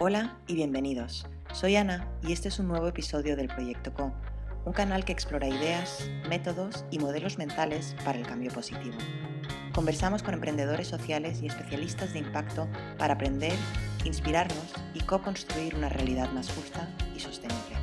Hola y bienvenidos. Soy Ana y este es un nuevo episodio del Proyecto Co, un canal que explora ideas, métodos y modelos mentales para el cambio positivo. Conversamos con emprendedores sociales y especialistas de impacto para aprender, inspirarnos y co-construir una realidad más justa y sostenible.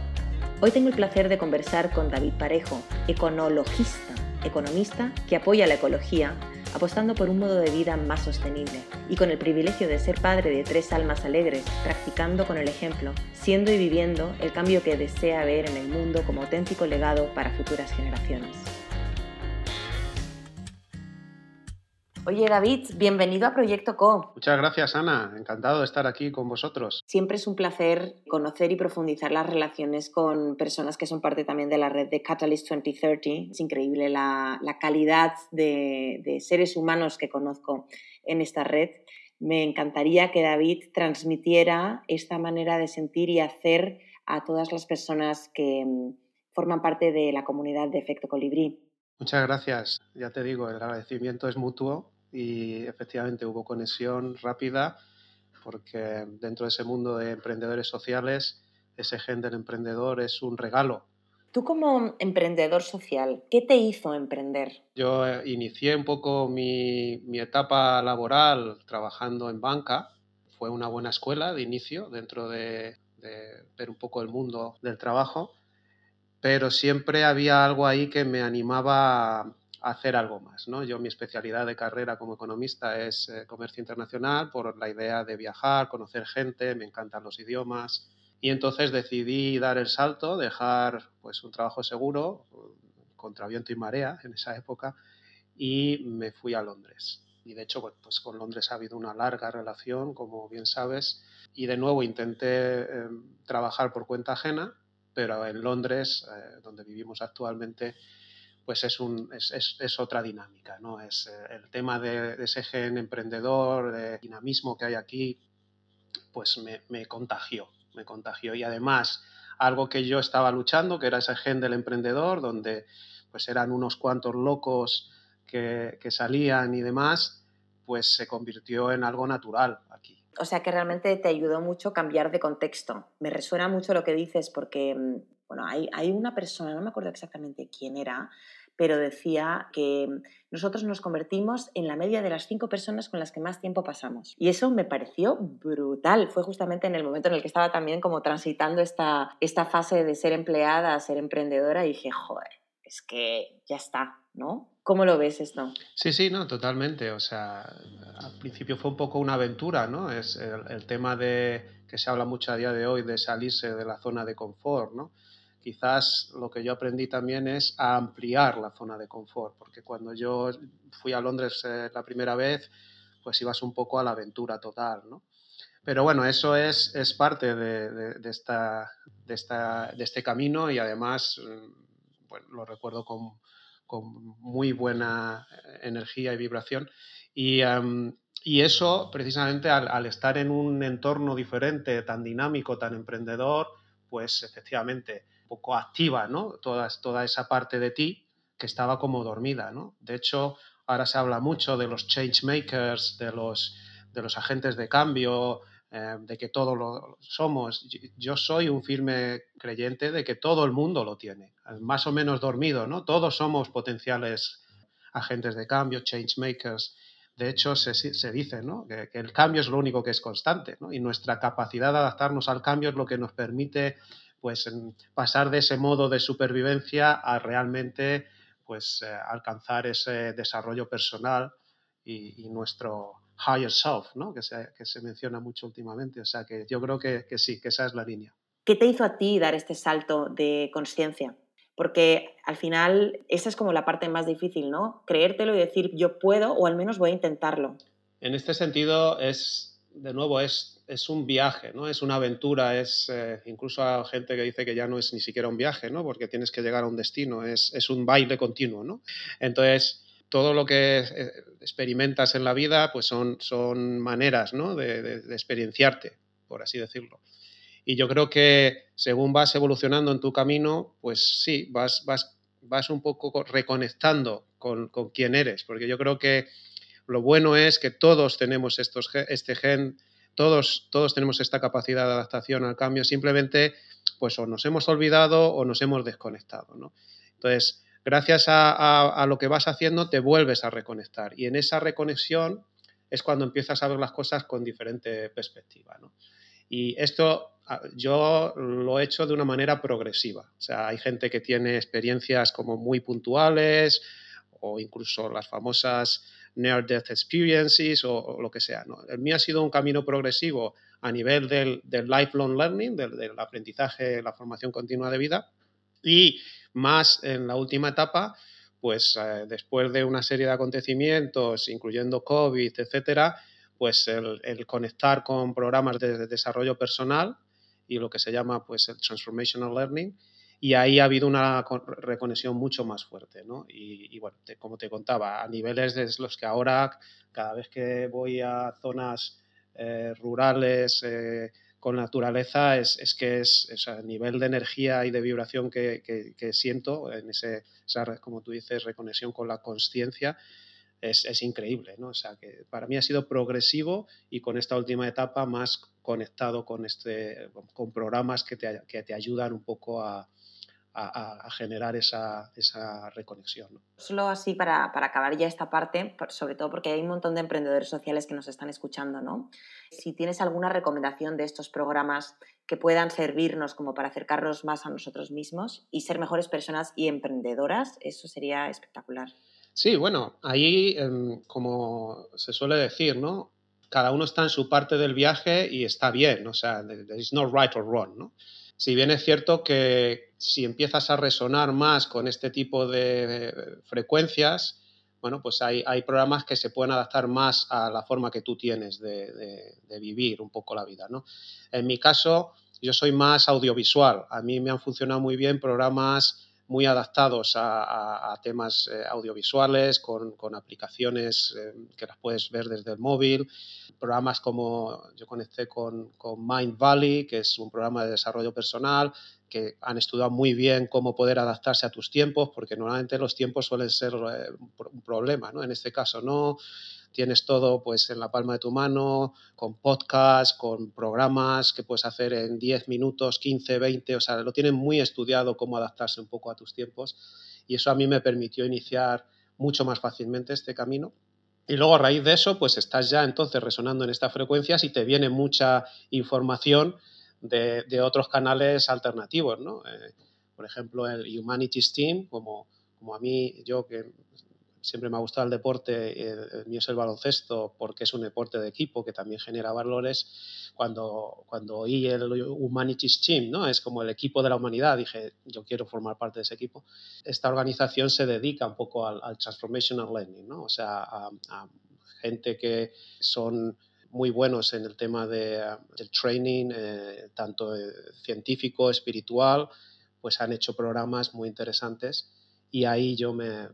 Hoy tengo el placer de conversar con David Parejo, economista que apoya la ecología apostando por un modo de vida más sostenible y con el privilegio de ser padre de tres almas alegres, practicando con el ejemplo, siendo y viviendo el cambio que desea ver en el mundo como auténtico legado para futuras generaciones. Oye, David, bienvenido a Proyecto Co. Muchas gracias, Ana. Encantado de estar aquí con vosotros. Siempre es un placer conocer y profundizar las relaciones con personas que son parte también de la red de Catalyst 2030. Es increíble la, calidad de, de seres humanos que conozco en esta red. Me encantaría que David transmitiera esta manera de sentir y hacer a todas las personas que mm, forman parte de la comunidad de Efecto Colibrí. Muchas gracias. Ya te digo, el agradecimiento es mutuo y efectivamente hubo conexión rápida porque dentro de ese mundo de emprendedores sociales, ese gen del emprendedor es un regalo. Tú como emprendedor social, ¿qué te hizo emprender? Yo eh, inicié un poco mi, etapa laboral trabajando en banca. Fue una buena escuela de inicio dentro de, de ver un poco el mundo del trabajo, pero siempre había algo ahí que me animaba hacer algo más. ¿no? Yo mi especialidad de carrera como economista es eh, comercio internacional por la idea de viajar, conocer gente, me encantan los idiomas y entonces decidí dar el salto, dejar pues un trabajo seguro contra viento y marea en esa época y me fui a Londres. Y de hecho, pues con Londres ha habido una larga relación, como bien sabes, y de nuevo intenté eh, trabajar por cuenta ajena, pero en Londres, eh, donde vivimos actualmente, pues es, un, es, es, otra dinámica, ¿no? Es eh, el tema de, ese gen emprendedor, de dinamismo que hay aquí, pues me, me, contagió, me contagió. Y además, algo que yo estaba luchando, que era ese gen del emprendedor, donde pues eran unos cuantos locos que, que salían y demás, pues se convirtió en algo natural aquí. O sea que realmente te ayudó mucho cambiar de contexto. Me resuena mucho lo que dices porque mm, bueno, hay, hay, una persona, no me acuerdo exactamente quién era, pero decía que nosotros nos convertimos en la media de las cinco personas con las que más tiempo pasamos. Y eso me pareció brutal. Fue justamente en el momento en el que estaba también como transitando esta, esta fase de ser empleada ser emprendedora y dije, joder, es que ya está, ¿no? ¿Cómo lo ves esto? Sí, sí, no, totalmente. O sea, al principio fue un poco una aventura, ¿no? Es el, el tema de que se habla mucho a día de hoy de salirse de la zona de confort, ¿no? Quizás lo que yo aprendí también es a ampliar la zona de confort, porque cuando yo fui a Londres eh, la primera vez, pues ibas un poco a la aventura total, ¿no? Pero bueno, eso es, es parte de, esta, de, esta, de este camino y además mm, bueno, lo recuerdo con, con, muy buena energía y vibración. Y, y eso, precisamente, al, al, estar en un entorno diferente, tan dinámico, tan emprendedor, pues efectivamente poco activa, ¿no? Toda, esa parte de ti que estaba como dormida, ¿no? De hecho, ahora se habla mucho de los change makers, de los, agentes de cambio, eh, de que todos somos. Yo soy un firme creyente de que todo el mundo lo tiene, más o menos dormido, ¿no? Todos somos potenciales agentes de cambio, change makers. De hecho, se, se dice ¿no? que, que, el cambio es lo único que es constante ¿no? y nuestra capacidad de adaptarnos al cambio es lo que nos permite pues pasar de ese modo de supervivencia a realmente pues eh, alcanzar ese desarrollo personal y, nuestro higher self, ¿no? que, se, que se menciona mucho últimamente. O sea que yo creo que, que sí, que esa es la línea. ¿Qué te hizo a ti dar este salto de conciencia? Porque al final esa es como la parte más difícil, ¿no? Creértelo y decir yo puedo o al menos voy a intentarlo. En este sentido es de nuevo, es, es un viaje, ¿no? Es una aventura, es eh, incluso hay gente que dice que ya no es ni siquiera un viaje, ¿no? Porque tienes que llegar a un destino, es, es un baile continuo, ¿no? Entonces, todo lo que eh, experimentas en la vida, pues son, son maneras, ¿no? De, de, experienciarte, por así decirlo. Y yo creo que según vas evolucionando en tu camino, pues sí, vas, vas, vas un poco reconectando con, con quién eres, porque yo creo que lo bueno es que todos tenemos estos, este gen todos, todos tenemos esta capacidad de adaptación al cambio, simplemente pues o nos hemos olvidado o nos hemos desconectado. ¿no? Entonces, gracias a, lo que vas haciendo, te vuelves a reconectar. Y en esa reconexión es cuando empiezas a ver las cosas con diferente perspectiva. Y esto yo lo he hecho de una manera progresiva. O sea, hay gente que tiene experiencias como muy puntuales o incluso las famosas Near Death Experiences o, lo que sea. ¿no? El mío ha sido un camino progresivo a nivel del, lifelong learning, del, aprendizaje, la formación continua de vida y más en la última etapa, pues eh, después de una serie de acontecimientos, incluyendo COVID, etcétera, pues el, conectar con programas de, desarrollo personal y lo que se llama pues el transformational learning y ahí ha habido una reconexión mucho más fuerte, ¿no? Y, bueno, como te contaba, a niveles de los que ahora cada vez que voy a zonas eh, rurales eh, con naturaleza es, es que es, el nivel de energía y de vibración que, que, siento en ese, esa, como tú dices, reconexión con la conciencia es, es, increíble, ¿no? O sea, que para mí ha sido progresivo y con esta última etapa más conectado con, este, con programas que te, que te ayudan un poco a, a, generar esa, esa reconexión. Solo así para, para, acabar ya esta parte, sobre todo porque hay un montón de emprendedores sociales que nos están escuchando, ¿no? Si tienes alguna recomendación de estos programas que puedan servirnos como para acercarnos más a nosotros mismos y ser mejores personas y emprendedoras, eso sería espectacular. Sí, bueno, ahí, em, como se suele decir, ¿no? Cada uno está en su parte del viaje y está bien, o sea, there is no right or wrong, ¿no? Si bien es cierto que si empiezas a resonar más con este tipo de frecuencias, bueno, pues hay, programas que se pueden adaptar más a la forma que tú tienes de, vivir un poco la vida, ¿no? En mi caso, yo soy más audiovisual. A mí me han funcionado muy bien programas muy adaptados a, temas eh, audiovisuales, con, aplicaciones eh, que las puedes ver desde el móvil. Programas como yo conecté con, con, Mind Valley, que es un programa de desarrollo personal, que han estudiado muy bien cómo poder adaptarse a tus tiempos, porque normalmente los tiempos suelen ser eh, un problema, ¿no? En este caso no tienes todo pues en la palma de tu mano, con podcasts, con programas que puedes hacer en 10 minutos, 15, 20, o sea, lo tienen muy estudiado cómo adaptarse un poco a tus tiempos y eso a mí me permitió iniciar mucho más fácilmente este camino. Y luego a raíz de eso, pues estás ya entonces resonando en estas frecuencias y te viene mucha información de, otros canales alternativos, ¿no? Eh, por ejemplo, el Humanities Team, como, como a mí, yo que siempre me ha gustado el deporte, el, mío es el baloncesto, porque es un deporte de equipo que también genera valores. Cuando, cuando oí el Humanities Team, ¿no? es como el equipo de la humanidad, dije, yo quiero formar parte de ese equipo. Esta organización se dedica un poco al, transformational learning, ¿no? o sea, a, gente que son muy buenos en el tema de, del training, eh, tanto eh, científico, espiritual, pues han hecho programas muy interesantes y ahí yo me,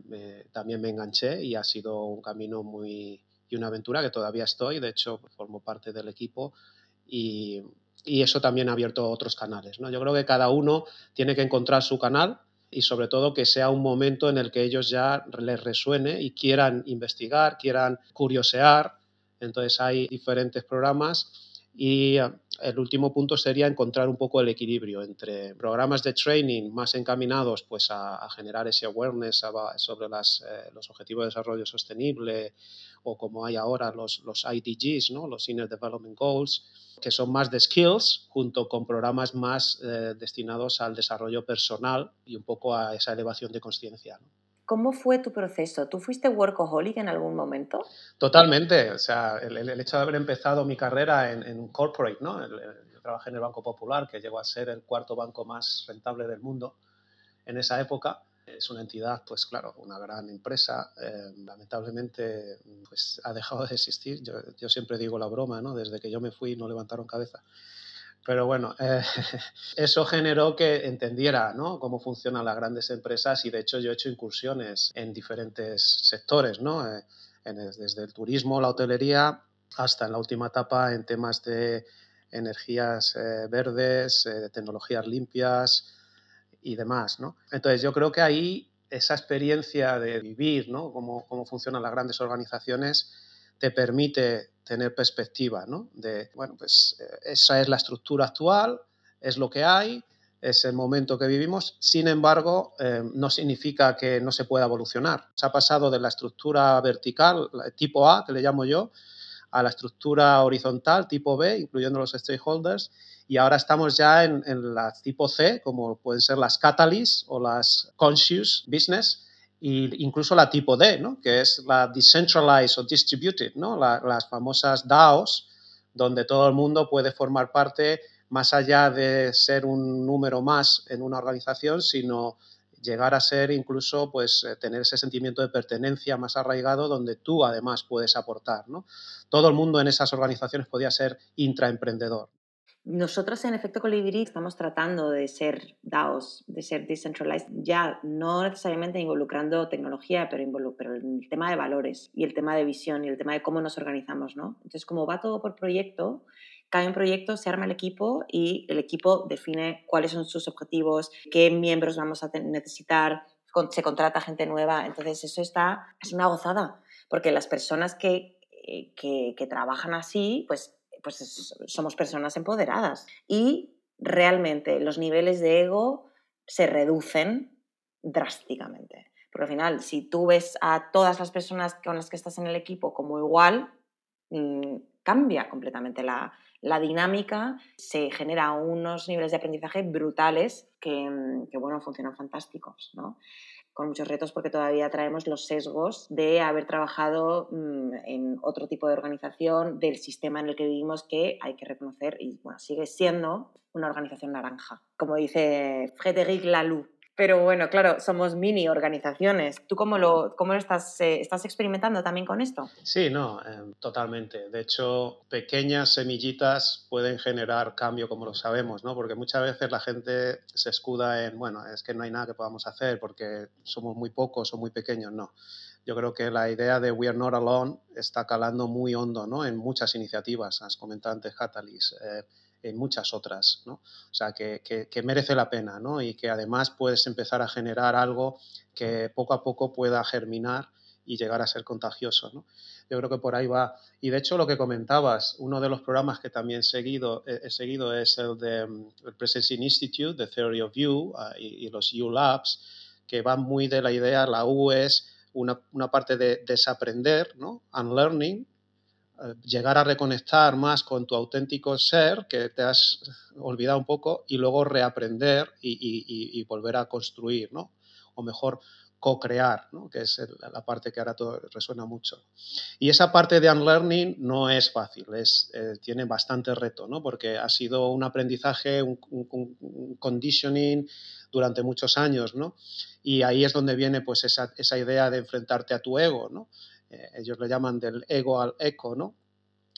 también me enganché y ha sido un camino muy y una aventura que todavía estoy, de hecho formo parte del equipo y, y eso también ha abierto otros canales. ¿no? Yo creo que cada uno tiene que encontrar su canal y sobre todo que sea un momento en el que ellos ya les resuene y quieran investigar, quieran curiosear. Entonces hay diferentes programas y eh, el último punto sería encontrar un poco el equilibrio entre programas de training más encaminados pues, a, generar ese awareness sobre eh, los objetivos de desarrollo sostenible o como hay ahora los, los IDGs, ¿no? los Inner Development Goals, que son más de skills, junto con programas más eh, destinados al desarrollo personal y un poco a esa elevación de conciencia. ¿Cómo fue tu proceso? ¿Tú fuiste workaholic en algún momento? Totalmente. O sea, el, hecho de haber empezado mi carrera en, un corporate, ¿no? yo trabajé en el Banco Popular, que llegó a ser el cuarto banco más rentable del mundo en esa época. Es una entidad, pues claro, una gran empresa. Eh, lamentablemente, pues ha dejado de existir. Yo, yo siempre digo la broma, ¿no? Desde que yo me fui no levantaron cabeza. Pero bueno, eh, eso generó que entendiera cómo funcionan las grandes empresas y de hecho yo he hecho incursiones en diferentes sectores, ¿no? Eh, desde el turismo, la hotelería, hasta en la última etapa en temas de energías eh, verdes, tecnologías limpias y demás. ¿no? Entonces yo creo que ahí esa experiencia de vivir ¿no? cómo, cómo funcionan las grandes organizaciones te permite tener perspectiva, ¿no? De, bueno, pues eh, esa es la estructura actual, es lo que hay, es el momento que vivimos, sin embargo, eh, no significa que no se pueda evolucionar. Se ha pasado de la estructura vertical, tipo A, que le llamo yo, a la estructura horizontal, tipo B, incluyendo los stakeholders, y ahora estamos ya en, la tipo C, como pueden ser las catalysts o las conscious business, e incluso la tipo D, ¿no? que es la decentralized o distributed, ¿no? las famosas DAOs, donde todo el mundo puede formar parte más allá de ser un número más en una organización, sino llegar a ser incluso, pues, eh, tener ese sentimiento de pertenencia más arraigado donde tú además puedes aportar, ¿no? Todo el mundo en esas organizaciones podía ser intraemprendedor. Nosotros en Efecto Colibrí estamos tratando de ser DAOs, de ser decentralized, ya no necesariamente involucrando tecnología, pero, pero el tema de valores y el tema de visión y el tema de cómo nos organizamos, ¿no? Entonces, como va todo por proyecto, cada un proyecto se arma el equipo y el equipo define cuáles son sus objetivos, qué miembros vamos a necesitar, se contrata gente nueva. Entonces, eso está, es una gozada, porque las personas que, eh, que, trabajan así, pues, pues somos personas empoderadas. Y realmente los niveles de ego se reducen drásticamente. Porque al final, si tú ves a todas las personas con las que estás en el equipo como igual, mm, cambia completamente la, la dinámica, se genera unos niveles de aprendizaje brutales que, mm, bueno, funcionan fantásticos, ¿no? Con muchos retos porque todavía traemos los sesgos de haber trabajado mm, en otro tipo de organización, del sistema en el que vivimos, que hay que reconocer y bueno, sigue siendo una organización naranja. Como dice Frédéric Laloux, pero bueno, claro, somos mini organizaciones. ¿Tú cómo lo, cómo estás, eh, estás experimentando también con esto? Sí, no, em, totalmente. De hecho, pequeñas semillitas pueden generar cambio, como lo sabemos, ¿no? Porque muchas veces la gente se escuda en, bueno, es que no hay nada que podamos hacer porque somos muy pocos o muy pequeños. No. Yo creo que la idea de We Are Not Alone está calando muy hondo ¿no? en muchas iniciativas. Has comentado antes Catalyst. Eh, en muchas otras, ¿no? O sea, que, que, merece la pena, ¿no? Y que además puedes empezar a generar algo que poco a poco pueda germinar y llegar a ser contagioso, ¿no? Yo creo que por ahí va. Y de hecho, lo que comentabas, uno de los programas que también he seguido, es el de mm, el Presencing Institute, The Theory of You ah, y, los U Labs, que van muy de la idea, la U es una, una parte de desaprender, ¿no? Unlearning, llegar a reconectar más con tu auténtico ser que te has olvidado un poco y luego reaprender y, volver a construir, ¿no? O mejor, co-crear, ¿no? que es la parte que ahora todo resuena mucho. Y esa parte de unlearning no es fácil, es, eh, tiene bastante reto, ¿no? porque ha sido un aprendizaje, un, conditioning durante muchos años, ¿no? y ahí es donde viene pues, esa, esa idea de enfrentarte a tu ego, ¿no? Eh, ellos le llaman del ego al eco, ¿no?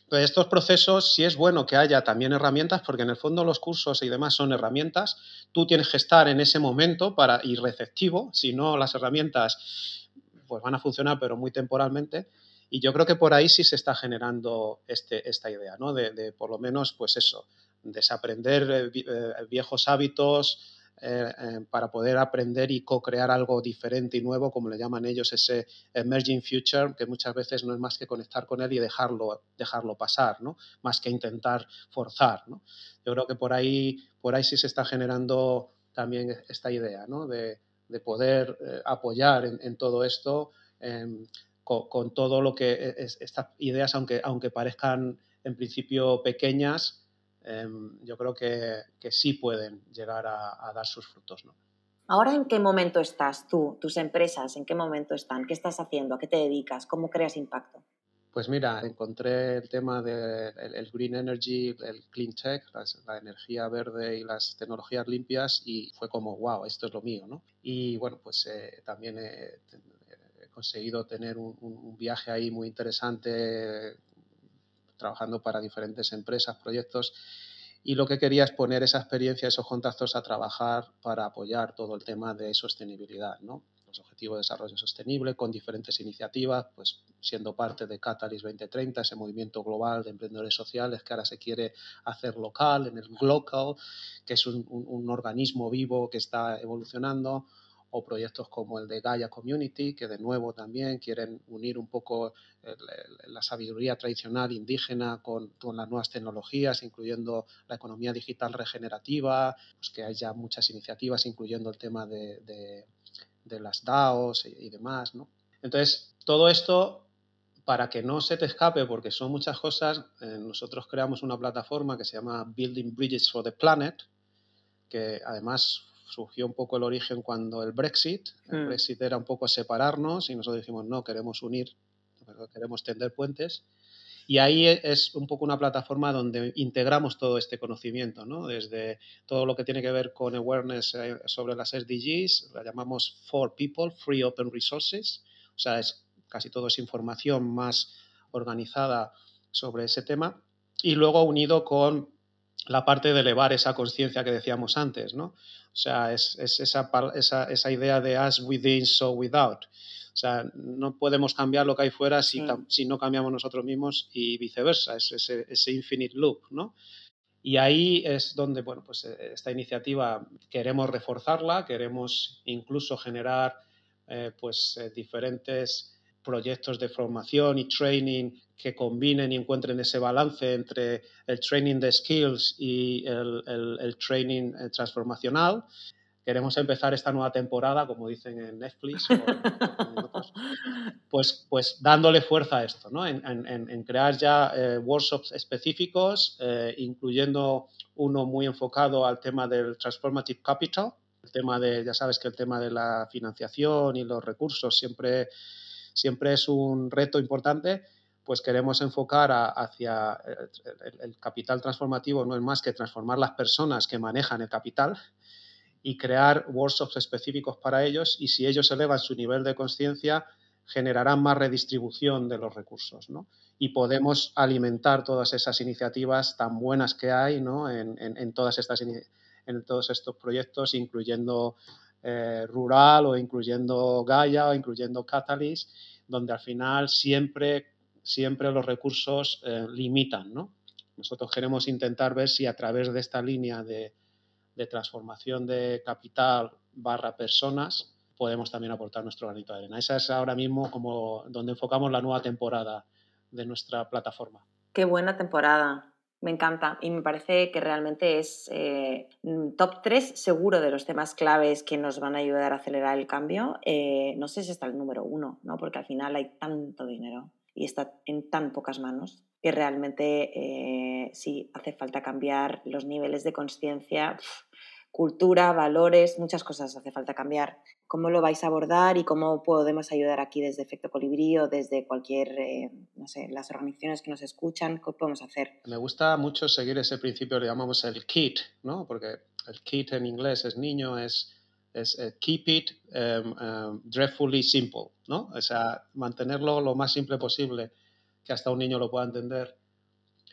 Entonces, estos procesos sí es bueno que haya también herramientas, porque en el fondo los cursos y demás son herramientas. Tú tienes que estar en ese momento para ir receptivo, si no las herramientas pues van a funcionar, pero muy temporalmente. Y yo creo que por ahí sí se está generando este, esta idea, ¿no? De, de, por lo menos, pues eso, desaprender eh, eh, viejos hábitos, eh, eh, para poder aprender y co-crear algo diferente y nuevo, como le llaman ellos, ese emerging future, que muchas veces no es más que conectar con él y dejarlo, dejarlo pasar, ¿no? más que intentar forzar. ¿no? Yo creo que por ahí, por ahí sí se está generando también esta idea ¿no? de, de, poder eh, apoyar en, todo esto. Em, con, con, todo lo que es, estas ideas, aunque, aunque parezcan en principio pequeñas, Em, yo creo que, que, sí pueden llegar a, dar sus frutos. ¿no? Ahora, ¿en qué momento estás tú, tus empresas? ¿En qué momento están? ¿Qué estás haciendo? ¿A qué te dedicas? ¿Cómo creas impacto? Pues mira, encontré el tema del el green energy, el clean tech, la energía verde y las tecnologías limpias y fue como, wow, esto es lo mío, ¿no? Y bueno, pues eh, también he, conseguido tener un, un, viaje ahí muy interesante trabajando para diferentes empresas, proyectos, y lo que quería es poner esa experiencia, esos contactos a trabajar para apoyar todo el tema de sostenibilidad, ¿no? los objetivos de desarrollo sostenible con diferentes iniciativas, pues siendo parte de Catalyst 2030, ese movimiento global de emprendedores sociales que ahora se quiere hacer local, en el Glocal, que es un, un organismo vivo que está evolucionando, o proyectos como el de Gaia Community, que de nuevo también quieren unir un poco la sabiduría tradicional indígena con, las nuevas tecnologías, incluyendo la economía digital regenerativa, pues que hay ya muchas iniciativas, incluyendo el tema de, las DAOs y, demás. ¿no? Entonces, todo esto, para que no se te escape, porque son muchas cosas, eh, nosotros creamos una plataforma que se llama Building Bridges for the Planet, que además surgió un poco el origen cuando el Brexit. El mm. Brexit era un poco separarnos y nosotros dijimos, no, queremos unir, queremos tender puentes. Y ahí es un poco una plataforma donde integramos todo este conocimiento, ¿no? Desde todo lo que tiene que ver con awareness eh, sobre las SDGs, la llamamos For People, Free Open Resources, o sea, es, casi todo es información más organizada sobre ese tema. Y luego unido con la parte de elevar esa conciencia que decíamos antes, ¿no? O sea, es, esa, esa, idea de as within, so without. O sea, no podemos cambiar lo que hay fuera si, si no cambiamos nosotros mismos y viceversa, es ese, ese, infinite loop, ¿no? Y ahí es donde, bueno, pues eh, esta iniciativa queremos reforzarla, queremos incluso generar eh, pues eh, diferentes proyectos de formación y training que combinen y encuentren ese balance entre el training de skills y el, training eh, transformacional. Queremos empezar esta nueva temporada, como dicen en Netflix, pues, pues dándole fuerza a esto, ¿no? en, crear ya eh, workshops específicos, eh, incluyendo uno muy enfocado al tema del Transformative Capital, el tema de, ya sabes que el tema de la financiación y los recursos siempre siempre es un reto importante, pues queremos enfocar hacia el, capital transformativo, no es más que transformar las personas que manejan el capital y crear workshops específicos para ellos y si ellos elevan su nivel de conciencia, generarán más redistribución de los recursos, Y podemos alimentar todas esas iniciativas tan buenas que hay, En, todas estas, en todos estos proyectos, incluyendo eh, rural o incluyendo Gaia o incluyendo Catalyst, donde al final siempre, siempre los recursos eh, limitan. ¿no? Nosotros queremos intentar ver si a través de esta línea de, de transformación de capital barra personas podemos también aportar nuestro granito de arena. Esa es ahora mismo como donde enfocamos la nueva temporada de nuestra plataforma. Qué buena temporada. Me encanta y me parece que realmente es eh, top 3 seguro de los temas claves que nos van a ayudar a acelerar el cambio. Eh, no sé si está el número uno, ¿no? porque al final hay tanto dinero y está en tan pocas manos que realmente eh, sí hace falta cambiar los niveles de conciencia cultura, valores, muchas cosas hace falta cambiar. ¿Cómo lo vais a abordar y cómo podemos ayudar aquí desde Efecto Colibrí o desde cualquier, eh, no sé, las organizaciones que nos escuchan? ¿Qué podemos hacer? Me gusta mucho seguir ese principio, le llamamos el KIT, ¿no? Porque el KIT en inglés es niño, es, es eh, keep it um, um, dreadfully simple, ¿no? O sea, mantenerlo lo más simple posible, que hasta un niño lo pueda entender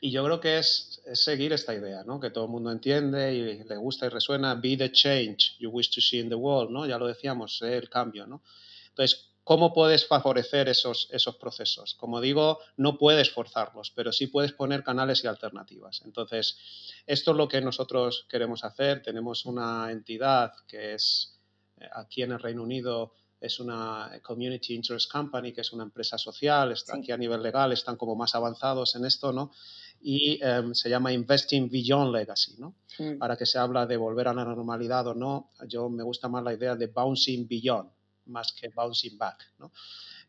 y yo creo que es, seguir esta idea, ¿no? Que todo el mundo entiende y le gusta y resuena, be the change you wish to see in the world, ¿no? Ya lo decíamos, el cambio, ¿no? Entonces, ¿cómo puedes favorecer esos, esos procesos? Como digo, no puedes forzarlos, pero sí puedes poner canales y alternativas. Entonces, esto es lo que nosotros queremos hacer. Tenemos una entidad que es eh, aquí en el Reino Unido es una Community Interest Company, que es una empresa social, está aquí a nivel legal, están como más avanzados en esto, ¿no? y em, se llama Investing Beyond Legacy, ¿no? Mm. Ahora que se habla de volver a la normalidad o no, yo me gusta más la idea de bouncing beyond más que bouncing back, ¿no?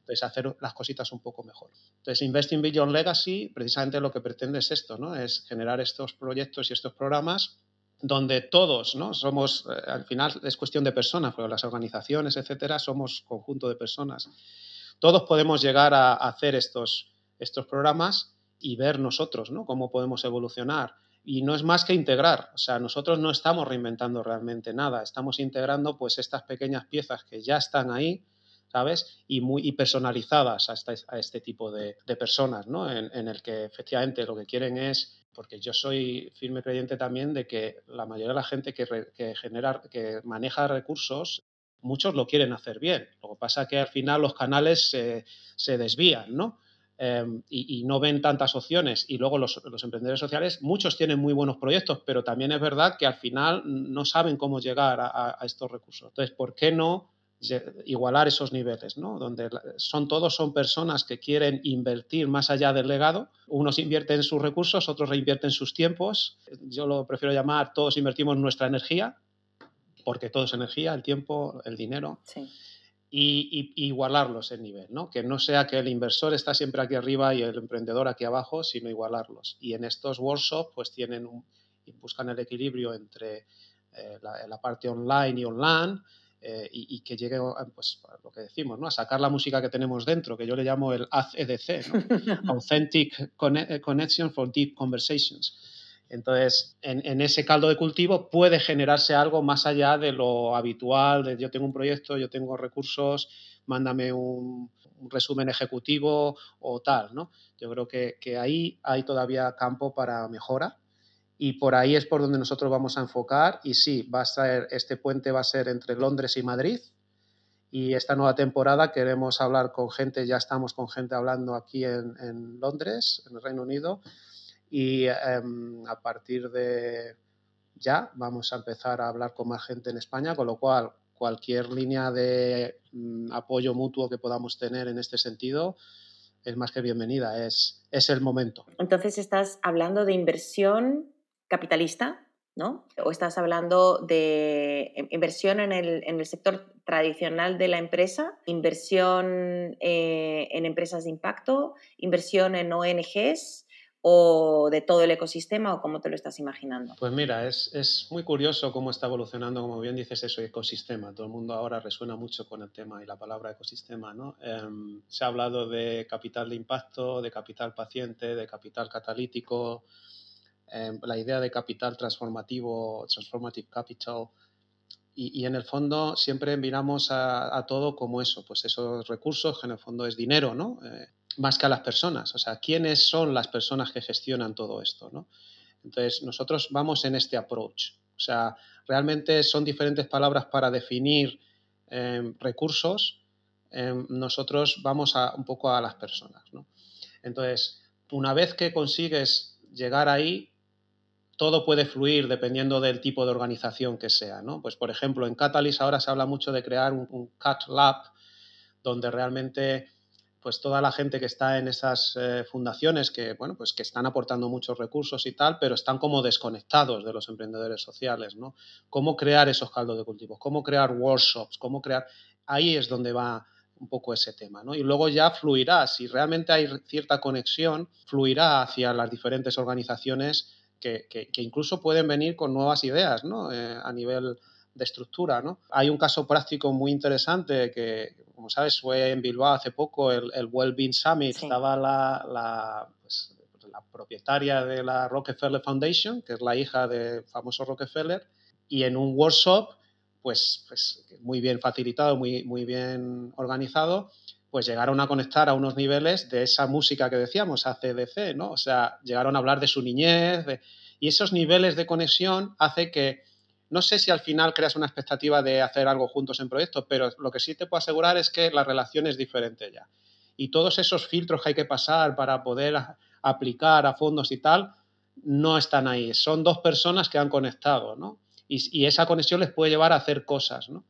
Entonces, hacer las cositas un poco mejor. Entonces, Investing Beyond Legacy, precisamente lo que pretende es esto, ¿no? Es generar estos proyectos y estos programas donde todos, ¿no? Somos, eh, al final es cuestión de personas, pero las organizaciones, etcétera, somos conjunto de personas. Todos podemos llegar a hacer estos, estos programas y ver nosotros, ¿no? Cómo podemos evolucionar. Y no es más que integrar, o sea, nosotros no estamos reinventando realmente nada, estamos integrando pues estas pequeñas piezas que ya están ahí, ¿sabes? Y muy personalizadas a este, a este tipo de, personas, ¿no? En, el que efectivamente lo que quieren es, porque yo soy firme creyente también de que la mayoría de la gente que, que, genera, que maneja recursos, muchos lo quieren hacer bien. Lo que pasa es que al final los canales se, se desvían, ¿no? Em, y, no ven tantas opciones. Y luego los, emprendedores sociales, muchos tienen muy buenos proyectos, pero también es verdad que al final no saben cómo llegar a, estos recursos. Entonces, ¿por qué no igualar esos niveles, ¿no? Donde son todos son personas que quieren invertir más allá del legado. Unos invierten sus recursos, otros reinvierten sus tiempos. Yo lo prefiero llamar todos invertimos nuestra energía, porque todo es energía, el tiempo, el dinero. Y, igualarlos el nivel, ¿no? Que no sea que el inversor está siempre aquí arriba y el emprendedor aquí abajo, sino igualarlos. Y en estos workshops, pues tienen un, buscan el equilibrio entre eh, la, parte online y online, eh, y, que llegue pues, lo que decimos, ¿no? a sacar la música que tenemos dentro, que yo le llamo el ACDC, Authentic eh, Connection for Deep Conversations. Entonces, en, ese caldo de cultivo puede generarse algo más allá de lo habitual, yo tengo un proyecto, yo tengo recursos, mándame un, resumen ejecutivo o tal, ¿no? Yo creo que, que ahí hay todavía campo para mejora y por ahí es por donde nosotros vamos a enfocar y sí, va a ser, este puente va a ser entre Londres y Madrid y esta nueva temporada queremos hablar con gente, ya estamos con gente hablando aquí en, Londres, en el Reino Unido y em, a partir de ya vamos a empezar a hablar con más gente en España, con lo cual cualquier línea de mm, apoyo mutuo que podamos tener en este sentido es más que bienvenida, es, es el momento. Entonces estás hablando de inversión capitalista, ¿no? O estás hablando de inversión en el, sector tradicional de la empresa, inversión eh, en empresas de impacto, inversión en ONGs o de todo el ecosistema o cómo te lo estás imaginando? Pues mira, es, muy curioso cómo está evolucionando, como bien dices, eso, ecosistema. Todo el mundo ahora resuena mucho con el tema y la palabra ecosistema. ¿no? Em, se ha hablado de capital de impacto, de capital paciente, de capital catalítico, Em, la idea de capital transformativo, transformative capital, y, en el fondo siempre miramos a, todo como eso, pues esos recursos que en el fondo es dinero, ¿no? Eh, más que a las personas, o sea, ¿quiénes son las personas que gestionan todo esto, ¿no? Entonces, nosotros vamos en este approach, o sea, realmente son diferentes palabras para definir em, recursos, em, nosotros vamos a, un poco a las personas, ¿no? Entonces, una vez que consigues llegar ahí, todo puede fluir dependiendo del tipo de organización que sea. ¿no? Pues, por ejemplo, en Catalyst ahora se habla mucho de crear un, CAT Lab, donde realmente pues toda la gente que está en esas eh, fundaciones que, bueno, pues que están aportando muchos recursos y tal, pero están como desconectados de los emprendedores sociales, ¿no? Cómo crear esos caldos de cultivo, cómo crear workshops, cómo crear... Ahí es donde va un poco ese tema, ¿no? Y luego ya fluirá, si realmente hay cierta conexión, fluirá hacia las diferentes organizaciones que, incluso pueden venir con nuevas ideas ¿no? Eh, a nivel de estructura. ¿no? Hay un caso práctico muy interesante que, como sabes, fue en Bilbao hace poco, el, el Wellbeing Summit. Estaba la, la, pues, la, propietaria de la Rockefeller Foundation, que es la hija del famoso Rockefeller, y en un workshop, pues, pues muy bien facilitado, muy, muy bien organizado, pues llegaron a conectar a unos niveles de esa música que decíamos, ACDC, ¿no? O sea, llegaron a hablar de su niñez, y esos niveles de conexión hace que, no sé si al final creas una expectativa de hacer algo juntos en proyectos, pero lo que sí te puedo asegurar es que la relación es diferente ya. Y todos esos filtros que hay que pasar para poder aplicar a fondos y tal, no están ahí. Son dos personas que han conectado, ¿no? Y, esa conexión les puede llevar a hacer cosas, ¿no?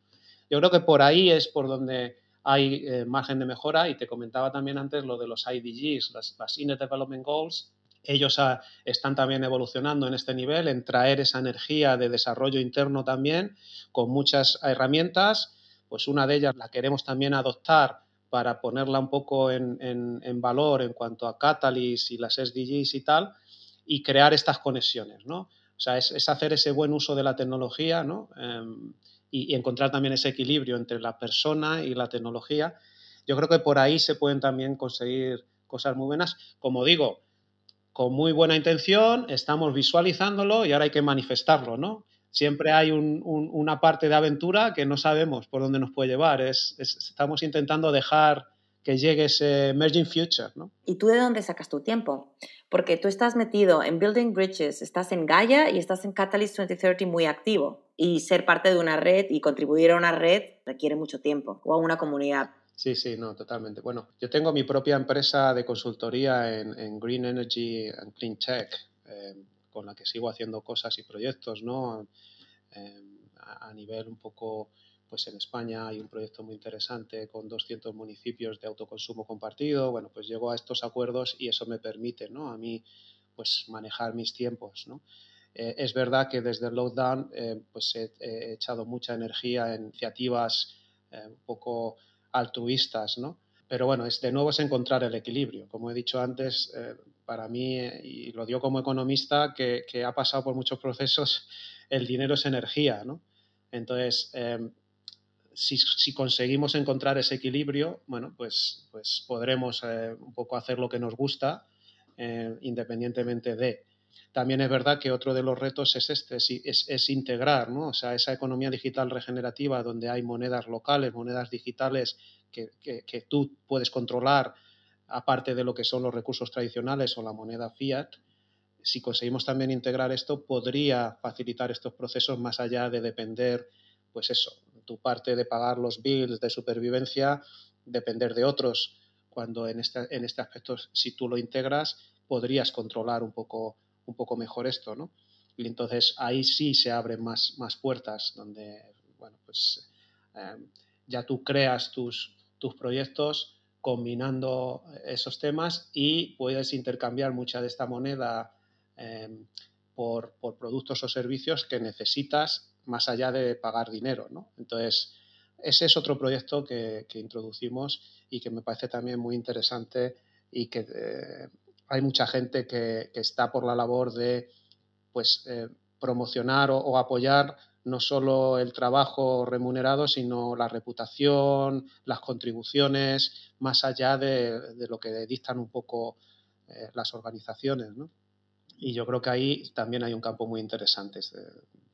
Yo creo que por ahí es por donde hay eh, margen de mejora y te comentaba también antes lo de los IDGs, las, las Inner Development Goals. Ellos ah, están también evolucionando en este nivel, en traer esa energía de desarrollo interno también, con muchas herramientas. Pues una de ellas la queremos también adoptar para ponerla un poco en, valor en cuanto a Catalyst y las SDGs y tal, y crear estas conexiones, ¿no? O sea, es, es hacer ese buen uso de la tecnología, ¿no? Em, y, encontrar también ese equilibrio entre la persona y la tecnología. Yo creo que por ahí se pueden también conseguir cosas muy buenas. Como digo, con muy buena intención, estamos visualizándolo y ahora hay que manifestarlo, ¿no? Siempre hay una parte de aventura que no sabemos por dónde nos puede llevar. estamos intentando dejar que llegue ese emerging future, ¿no? ¿Y tú de dónde sacas tu tiempo? Porque tú estás metido en Building Bridges, estás en Gaia y estás en Catalyst 2030 muy activo. Y ser parte de una red y contribuir a una red requiere mucho tiempo o a una comunidad. Sí, sí, no, totalmente. Bueno, yo tengo mi propia empresa de consultoría en, Green Energy and Clean Tech, eh, con la que sigo haciendo cosas y proyectos, ¿no? Eh, a, nivel un poco pues en España hay un proyecto muy interesante con 200 municipios de autoconsumo compartido. Bueno, pues llego a estos acuerdos y eso me permite, ¿no? A mí, pues manejar mis tiempos, ¿no? Eh, es verdad que desde el lockdown, eh, pues he, echado mucha energía en iniciativas un poco altruistas, ¿no? Pero bueno, es, de nuevo es encontrar el equilibrio. Como he dicho antes, para mí, y lo digo como economista, que, ha pasado por muchos procesos, el dinero es energía, ¿no? Entonces, si, conseguimos encontrar ese equilibrio, bueno, pues, pues podremos eh, un poco hacer lo que nos gusta eh, independientemente de. También es verdad que otro de los retos es este, es, integrar, ¿no? O sea, esa economía digital regenerativa donde hay monedas locales, monedas digitales que, que, tú puedes controlar aparte de lo que son los recursos tradicionales o la moneda fiat, si conseguimos también integrar esto, podría facilitar estos procesos más allá de depender, pues eso, tu parte de pagar los bills de supervivencia depender de otros, cuando en este, en este aspecto, si tú lo integras, podrías controlar un poco, un poco mejor esto, ¿no? Y entonces ahí sí se abren más, más puertas, donde, bueno, pues eh, ya tú creas tus, tus proyectos combinando esos temas y puedes intercambiar mucha de esta moneda eh, por, por, productos o servicios que necesitas más allá de pagar dinero. ¿no? Entonces, ese es otro proyecto que, introducimos y que me parece también muy interesante y que eh, hay mucha gente que, está por la labor de pues, eh, promocionar o, apoyar no solo el trabajo remunerado, sino la reputación, las contribuciones, más allá de, lo que dictan un poco eh, las organizaciones. ¿no? Y yo creo que ahí también hay un campo muy interesante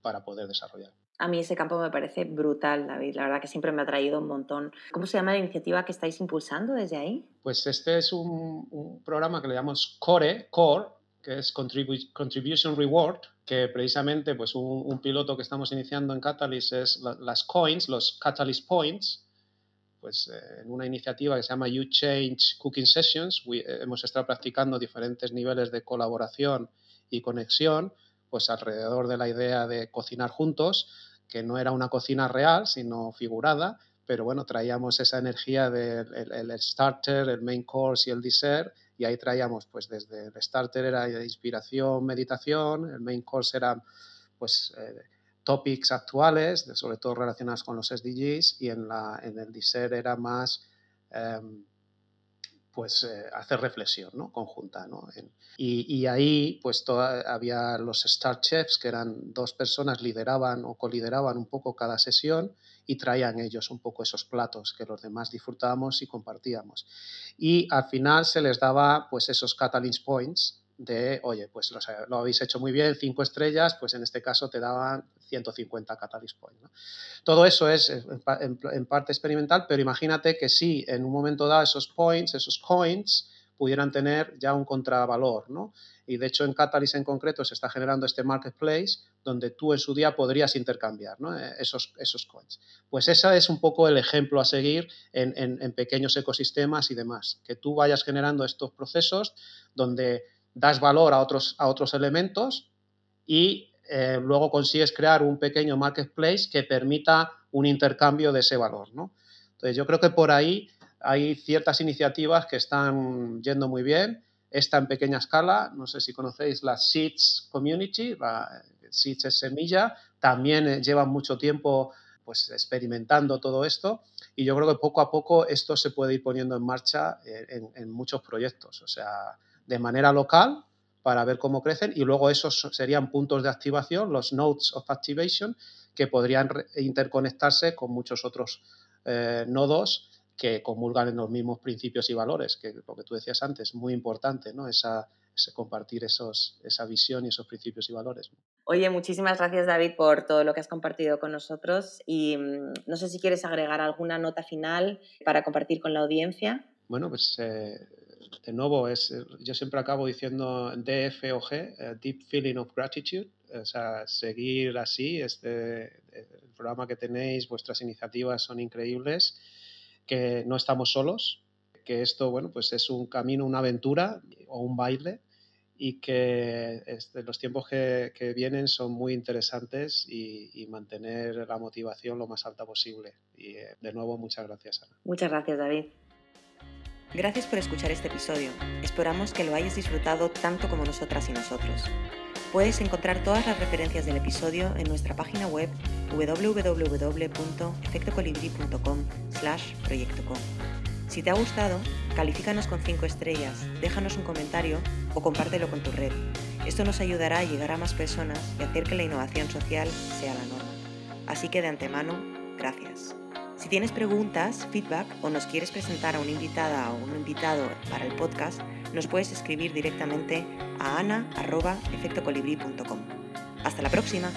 para poder desarrollar. A mí ese campo me parece brutal, David. La verdad que siempre me ha traído un montón. ¿Cómo se llama la iniciativa que estáis impulsando desde ahí? Pues este es un, programa que le llamamos CORE, CORE, que es Contribution Reward, que precisamente pues un, piloto que estamos iniciando en Catalyst es las coins, los Catalyst Points, pues eh, en una iniciativa que se llama You Change Cooking Sessions, eh, hemos estado practicando diferentes niveles de colaboración y conexión pues alrededor de la idea de cocinar juntos, que no era una cocina real, sino figurada, pero bueno, traíamos esa energía del starter, el main course y el dessert, y ahí traíamos, pues desde el starter era inspiración, meditación, el main course era pues eh, topics actuales, sobre todo relacionados con los SDGs, y en, la, en el dessert era más... Em, pues eh, hacer reflexión ¿no? conjunta. ¿no? y, ahí pues había los Star Chefs, que eran dos personas, lideraban o colideraban un poco cada sesión y traían ellos un poco esos platos que los demás disfrutábamos y compartíamos. Y al final se les daba pues esos Catalyst Points, de, oye, pues lo, habéis hecho muy bien, cinco estrellas, pues en este caso te daban 150 Catalyst Points. Todo eso es en, parte experimental, pero imagínate que si en un momento dado esos points, esos coins, pudieran tener ya un contravalor, ¿no? Y de hecho en Catalyst en concreto se está generando este marketplace donde tú en su día podrías intercambiar eh, esos, esos coins. Pues ese es un poco el ejemplo a seguir en pequeños ecosistemas y demás, que tú vayas generando estos procesos donde das valor a otros, a otros elementos y eh, luego consigues crear un pequeño marketplace que permita un intercambio de ese valor. ¿no? Entonces yo creo que por ahí hay ciertas iniciativas que están yendo muy bien. Esta en pequeña escala, no sé si conocéis la Seeds Community, la Seeds es semilla, también eh, llevan mucho tiempo pues experimentando todo esto y yo creo que poco a poco esto se puede ir poniendo en marcha eh, en, en muchos proyectos. O sea, de manera local para ver cómo crecen y luego esos serían puntos de activación, los nodes of activation, que podrían interconectarse con muchos otros eh, nodos que comulgan en los mismos principios y valores, que lo que tú decías antes, muy importante, ¿no? Esa, ese compartir esos, esa visión y esos principios y valores. Oye, muchísimas gracias David por todo lo que has compartido con nosotros y mm, no sé si quieres agregar alguna nota final para compartir con la audiencia. Bueno, pues eh, de nuevo, es, yo siempre acabo diciendo DFOG, eh, Deep Feeling of Gratitude, o sea, seguir así, este, el programa que tenéis, vuestras iniciativas son increíbles, que no estamos solos, que esto, bueno, pues es un camino, una aventura o un baile y que este, los tiempos que, vienen son muy interesantes y, mantener la motivación lo más alta posible. Y eh, de nuevo, muchas gracias, Ana. Muchas gracias, David. Gracias por escuchar este episodio. Esperamos que lo hayas disfrutado tanto como nosotras y nosotros. Puedes encontrar todas las referencias del episodio en nuestra página web www.efectocolibri.com slash Si te ha gustado, califícanos con 5 estrellas, déjanos un comentario o compártelo con tu red. Esto nos ayudará a llegar a más personas y hacer que la innovación social sea la norma. Así que de antemano, gracias. Si tienes preguntas, feedback o nos quieres presentar a una invitada o un invitado para el podcast, nos puedes escribir directamente a ana.efectocolibri.com. Hasta la próxima.